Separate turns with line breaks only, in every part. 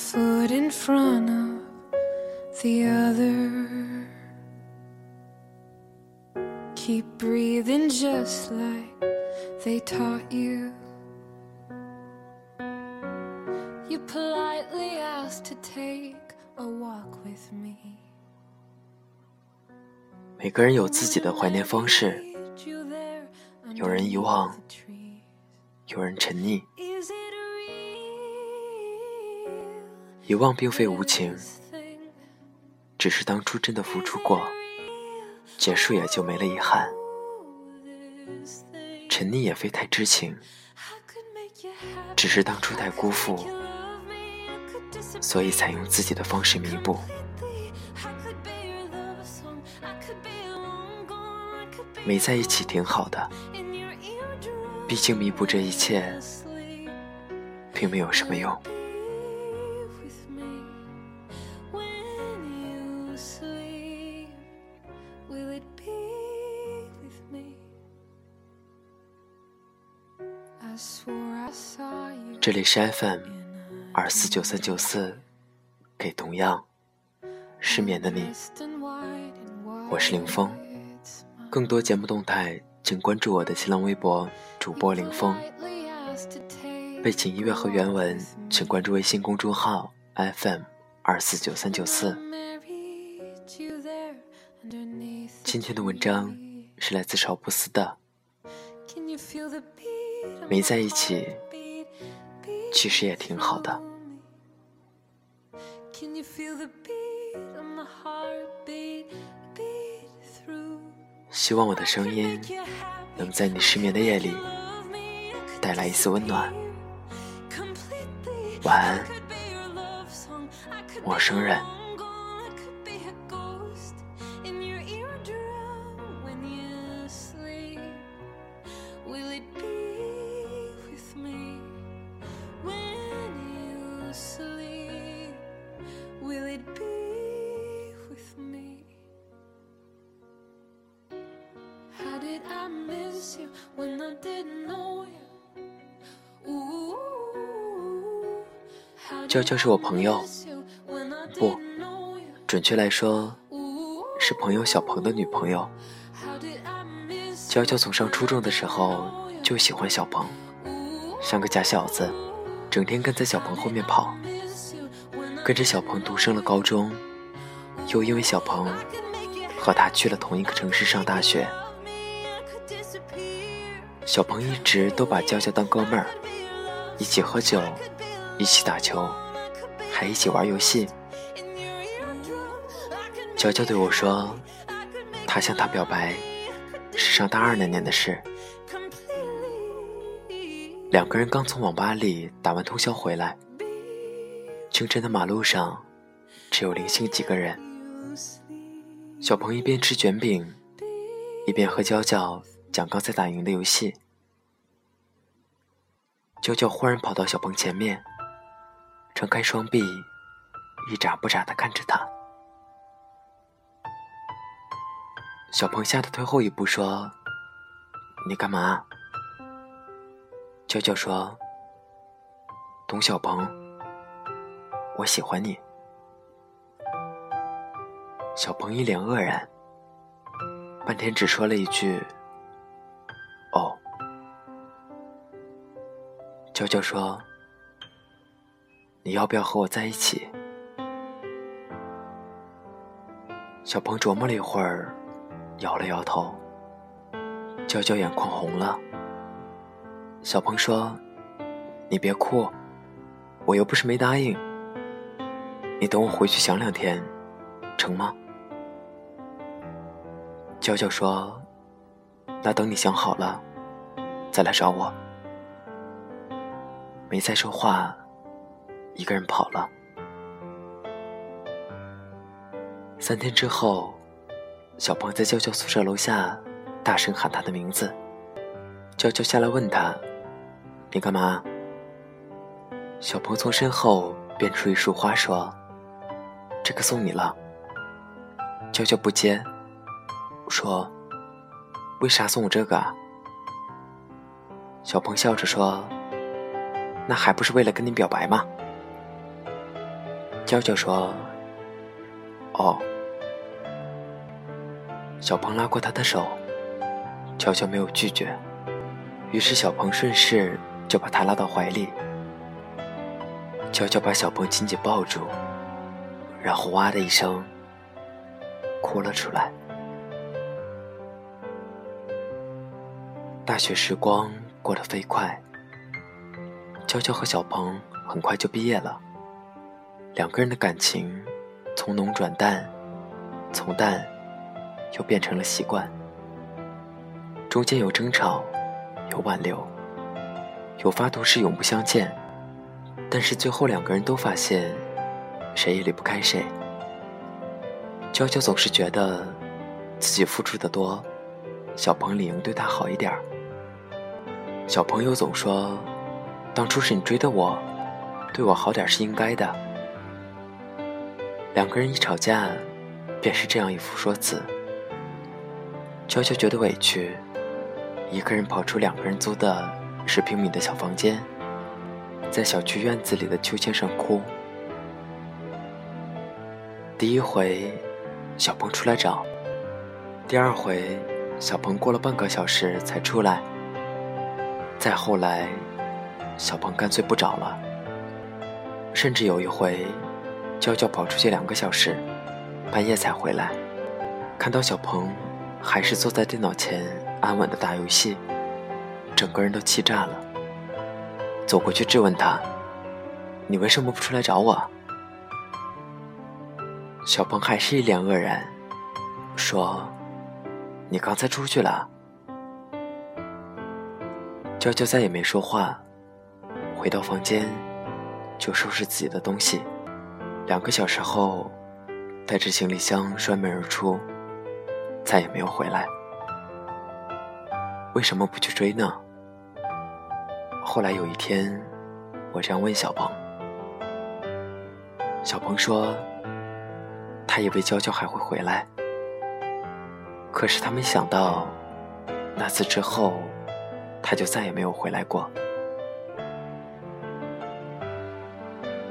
one foot in front of the other. Keep breathing just like they taught you. You politely asked to take a walk with me.
每个人有自己的怀念方式，有人遗忘，有人沉溺。 遗忘并非无情，只是当初真的付出过，结束也就没了遗憾。沉溺也非太知情，只是当初太辜负，所以才用自己的方式弥补。没在一起挺好的，毕竟弥补这一切，并没有什么用。这里是 FM 二四九三九四，给同样失眠的你，我是林峰。更多节目动态，请关注我的新浪微博主播林峰。背景音乐和原文，请关注微信公众号 FM 二四九三九四。今天的文章是来自乔布斯的，没在一起。其实也挺好的。希望我的声音能在你失眠的夜里带来一丝温暖。晚安，陌生人。娇娇是我朋友，不，准确来说，是朋友小鹏的女朋友。娇娇从上初中的时候就喜欢小鹏，像个假小子，整天跟在小鹏后面跑，跟着小鹏读升了高中，又因为小鹏和他去了同一个城市上大学。小鹏一直都把娇娇当哥们儿，一起喝酒，一起打球。还一起玩游戏。娇娇对我说：“她向他表白是上大二那年的事。两个人刚从网吧里打完通宵回来，清晨的马路上只有零星几个人。小鹏一边吃卷饼，一边和娇娇讲刚才打赢的游戏。娇娇忽然跑到小鹏前面。”张开双臂，一眨不眨的看着他。小鹏吓得退后一步，说：“你干嘛？”娇娇说：“董小鹏，我喜欢你。”小鹏一脸愕然，半天只说了一句：“哦。”娇娇说。你要不要和我在一起？小鹏琢磨了一会儿，摇了摇头。娇娇眼眶红了。小鹏说：“你别哭，我又不是没答应。你等我回去想两天，成吗？”娇娇说：“那等你想好了，再来找我。”没再说话。一个人跑了。三天之后，小鹏在娇娇宿舍楼下大声喊她的名字。娇娇下来问他：“你干嘛？”小鹏从身后变出一束花，说：“这个送你了。”娇娇不接，说：“为啥送我这个啊？”小鹏笑着说：“那还不是为了跟你表白吗？”娇娇说：“哦。”小鹏拉过她的手，娇娇没有拒绝，于是小鹏顺势就把她拉到怀里。娇娇把小鹏紧紧抱住，然后哇的一声哭了出来。大学时光过得飞快，娇娇和小鹏很快就毕业了。两个人的感情从浓转淡，从淡又变成了习惯。中间有争吵，有挽留，有发毒誓永不相见。但是最后两个人都发现，谁也离不开谁。娇娇总是觉得自己付出的多，小鹏理应对她好一点儿小朋友总说，当初是你追的我，对我好点是应该的。两个人一吵架，便是这样一副说辞。娇娇觉得委屈，一个人跑出两个人租的十平米的小房间，在小区院子里的秋千上哭。第一回，小鹏出来找；第二回，小鹏过了半个小时才出来；再后来，小鹏干脆不找了。甚至有一回。娇娇跑出去两个小时，半夜才回来，看到小鹏还是坐在电脑前安稳的打游戏，整个人都气炸了。走过去质问他：“你为什么不出来找我？”小鹏还是一脸愕然，说：“你刚才出去了。”娇娇再也没说话，回到房间就收拾自己的东西。两个小时后，带着行李箱摔门而出，再也没有回来。为什么不去追呢？后来有一天，我这样问小鹏，小鹏说，他以为娇娇还会回来，可是他没想到，那次之后，他就再也没有回来过。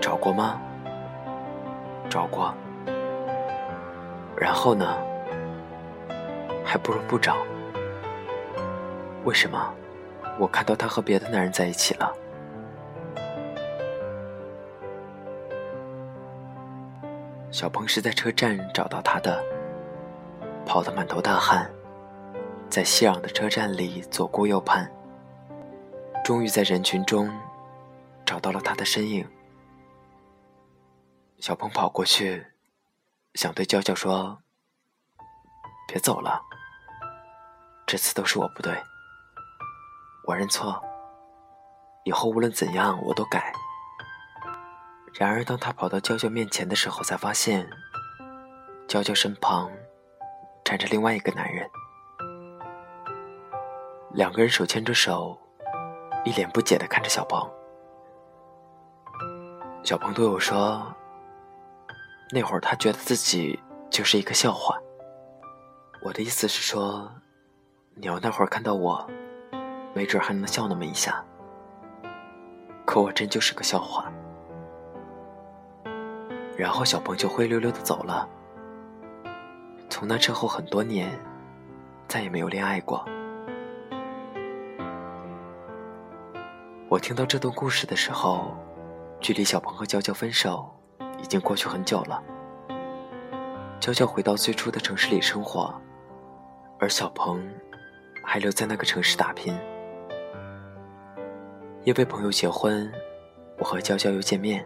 找过吗？找过，然后呢？还不如不找。为什么？我看到他和别的男人在一起了。小鹏是在车站找到他的，跑得满头大汗，在熙攘的车站里左顾右盼，终于在人群中找到了他的身影。小鹏跑过去，想对娇娇说：“别走了，这次都是我不对，我认错，以后无论怎样我都改。”然而，当他跑到娇娇面前的时候，才发现娇娇身旁站着另外一个男人，两个人手牵着手，一脸不解的看着小鹏。小鹏对我说。那会儿他觉得自己就是一个笑话。我的意思是说，你要那会儿看到我，没准还能笑那么一下。可我真就是个笑话。然后小鹏就灰溜溜的走了。从那之后很多年，再也没有恋爱过。我听到这段故事的时候，距离小鹏和娇娇分手。已经过去很久了。娇娇回到最初的城市里生活，而小鹏还留在那个城市打拼。因为朋友结婚，我和娇娇又见面。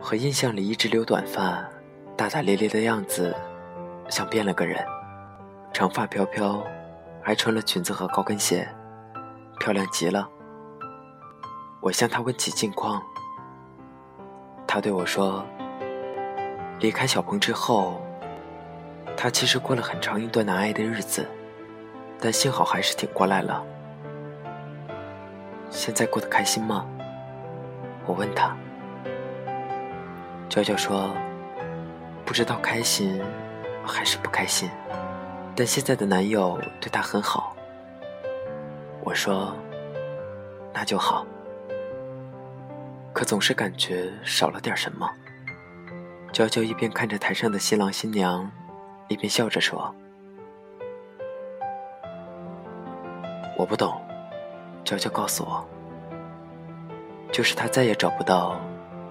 和印象里一直留短发、大大咧咧的样子，像变了个人。长发飘飘，还穿了裙子和高跟鞋，漂亮极了。我向他问起近况，他对我说：“离开小鹏之后，他其实过了很长一段难挨的日子，但幸好还是挺过来了。现在过得开心吗？”我问他，娇娇说：“不知道开心还是不开心，但现在的男友对她很好。”我说：“那就好。”
可总是感觉少了点什么。娇娇一边看着台上的新郎新娘，一边笑着说：“我不懂。”娇娇告诉我，就是她再也找不到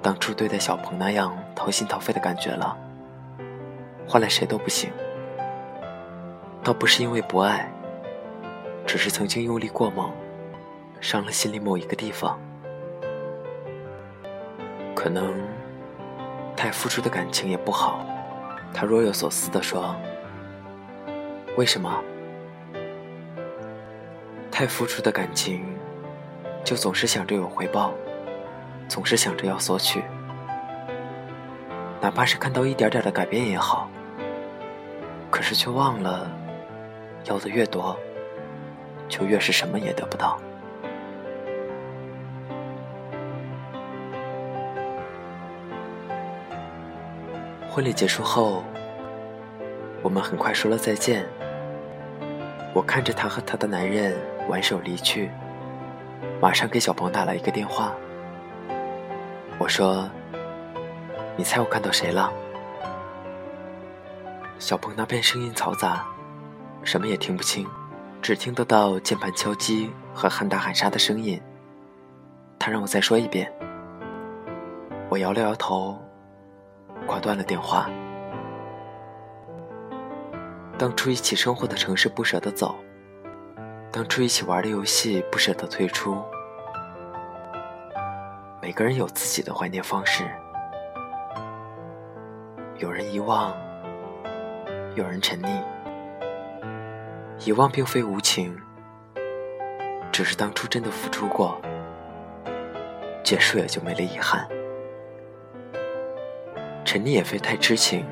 当初对待小鹏那样掏心掏肺的感觉了。换来谁都不行。倒不是因为不爱，只是曾经用力过猛，伤了心里某一个地方。可能太付出的感情也不好。他若有所思地说：“为什么？太付出的感情，就总是想着有回报，总是想着要索取，哪怕是看到一点点的改变也好。可是却忘了，要的越多，就越是什么也得不到。”婚礼结束后，我们很快说了再见。我看着她和她的男人挽手离去，马上给小鹏打了一个电话。我说：“你猜我看到谁了？”小鹏那边声音嘈杂，什么也听不清，只听得到键盘敲击和喊打喊杀的声音。他让我再说一遍。我摇了摇头。挂断了电话。当初一起生活的城市不舍得走，当初一起玩的游戏不舍得退出。每个人有自己的怀念方式，有人遗忘，有人沉溺。遗忘并非无情，只是当初真的付出过，结束也就没了遗憾。沉溺也非太痴情，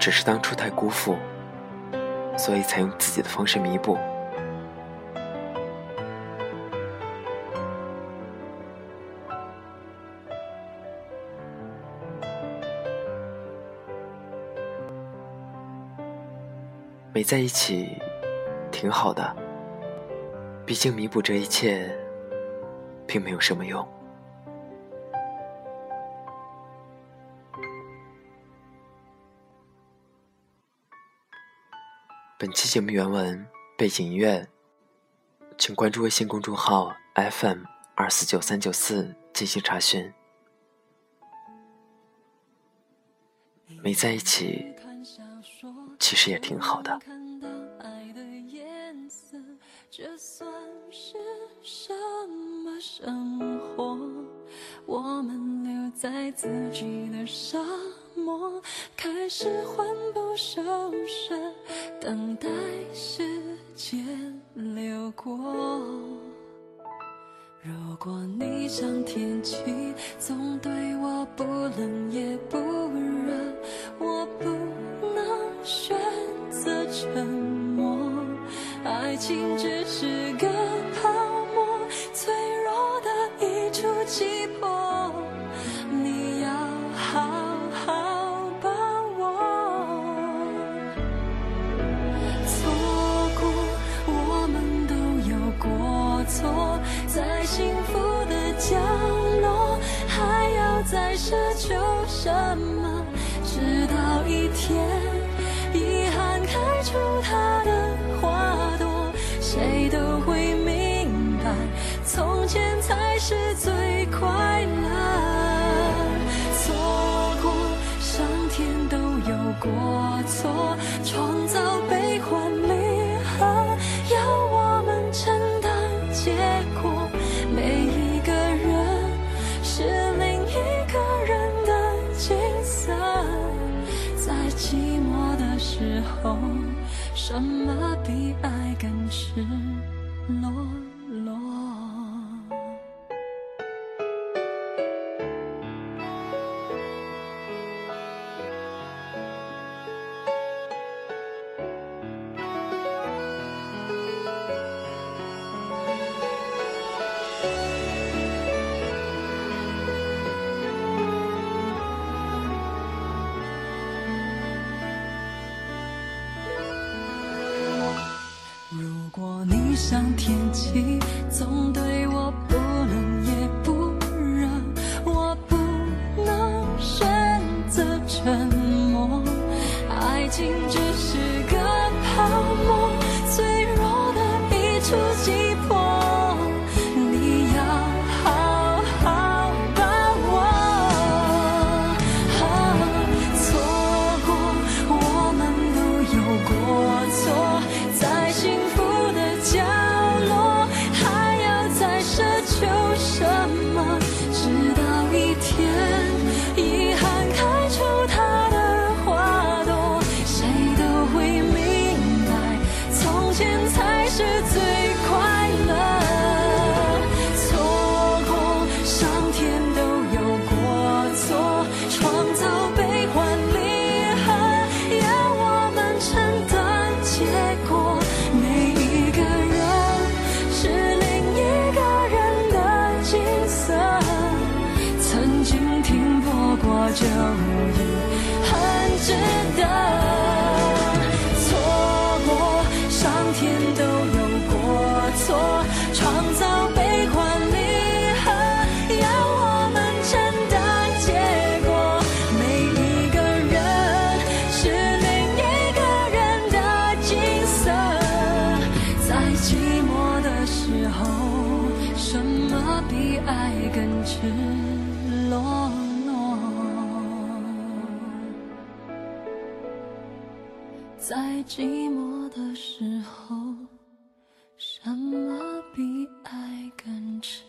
只是当初太辜负，所以才用自己的方式弥补。没在一起，挺好的。毕竟弥补这一切，并没有什么用。本期节目原文背景音乐，请关注微信公众号 FM 二四九三九四进行查询。没在一起，其实也挺好的。这算是什么生活？我们留在自己的沙漠，开始魂不守舍，等待时间流过。如果你像天气，总对我不冷也不热，我不能选择沉默。爱情只是个一触即破。你要好好把握。错过，我们都有过错，在幸福的角落，还要再奢求什么？直到一天，在寂寞的时候，什么比爱更赤裸想？
就已很值得。在寂寞的时候什么比爱更迟？